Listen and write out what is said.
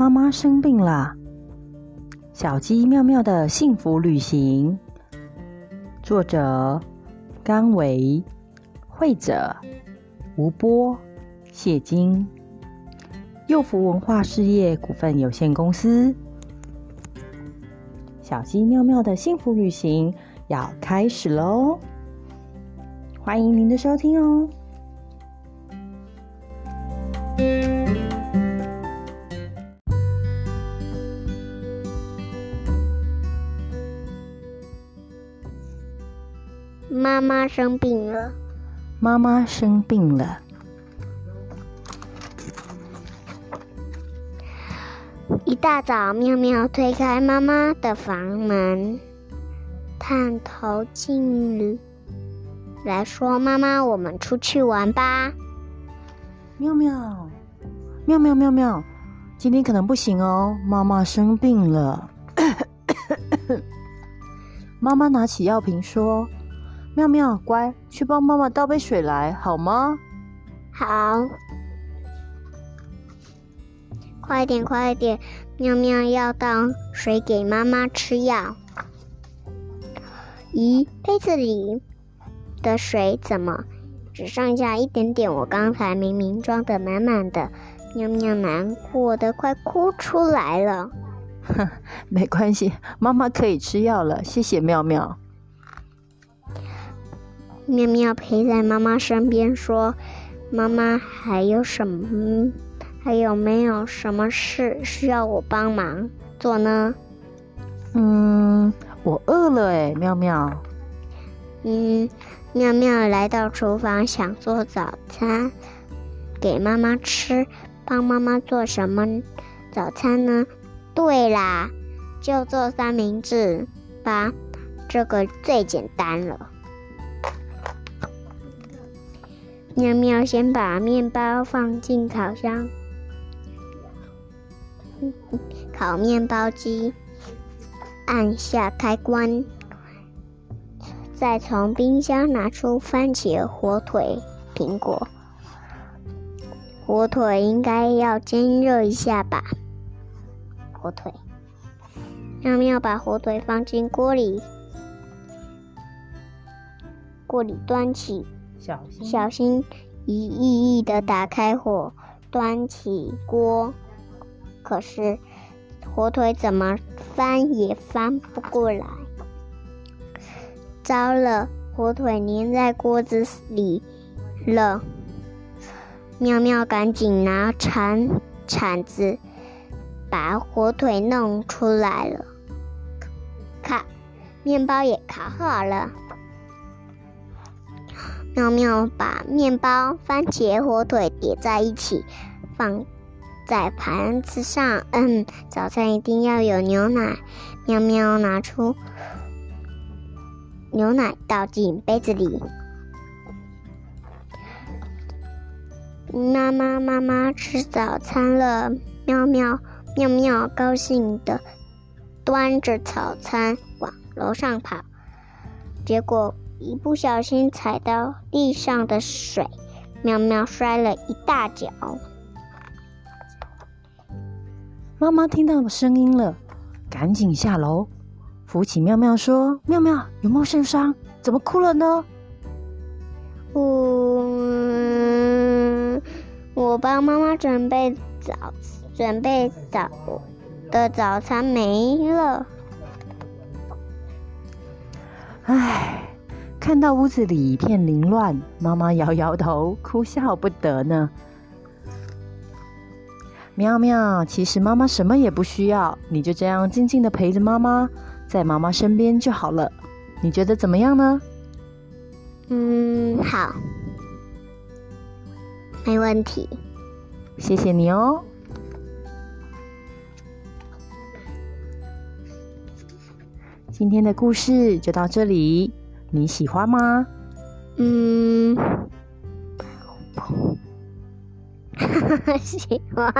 妈妈生病了。小鸡妙妙的幸福旅行，作者甘维，绘者吴波、谢金，幼福文化事业股份有限公司。小鸡妙妙的幸福旅行要开始喽！欢迎您的收听哦。妈妈生病了。妈妈生病了。一大早，妙妙推开妈妈的房门，探头进来说：“妈妈，我们出去玩吧。”妙妙，妙妙妙妙，今天可能不行哦，妈妈生病了。妈妈拿起药瓶说。妙妙，乖，去帮妈妈倒杯水来，好吗？好，快点，快点！妙妙要倒水给妈妈吃药。咦，杯子里的水怎么只剩下一点点？我刚才明明装的满满的。妙妙难过的快哭出来了。哼，没关系，妈妈可以吃药了。谢谢妙妙。妙妙陪在妈妈身边说：“妈妈，还有什么？还有没有什么事需要我帮忙做呢？”“嗯，我饿了哎，妙妙。”“嗯，妙妙来到厨房想做早餐给妈妈吃，帮妈妈做什么早餐呢？对啦，就做三明治吧，这个最简单了。”喵喵先把面包放进烤箱，烤面包机，按下开关，再从冰箱拿出番茄、火腿、苹果。火腿应该要煎热一下吧？火腿，喵喵把火腿放进锅里，锅里端起。小心小心翼翼地打开火，端起锅。可是火腿怎么翻也翻不过来。糟了，火腿粘在锅子里了。妙妙赶紧拿铲铲子把火腿弄出来了。看，面包也烤好了。妙妙把面包、番茄、火腿叠在一起，放在盘子上。嗯，早餐一定要有牛奶。喵喵拿出牛奶，倒进杯子里。妈妈，妈妈吃早餐了。喵喵喵喵高兴的端着早餐往楼上跑，结果。一不小心踩到地上的水，妙妙摔了一大跤。妈妈听到声音了，赶紧下楼扶起妙妙，说：“妙妙有没有受伤？怎么哭了呢？”“我我帮妈妈准备早准备早的早餐没了。”唉。看到屋子里一片凌乱，妈妈摇摇头，哭笑不得呢。喵喵，其实妈妈什么也不需要，你就这样静静的陪着妈妈，在妈妈身边就好了。你觉得怎么样呢？嗯，好，没问题。谢谢你哦。今天的故事就到这里。你喜欢吗？嗯，喜欢。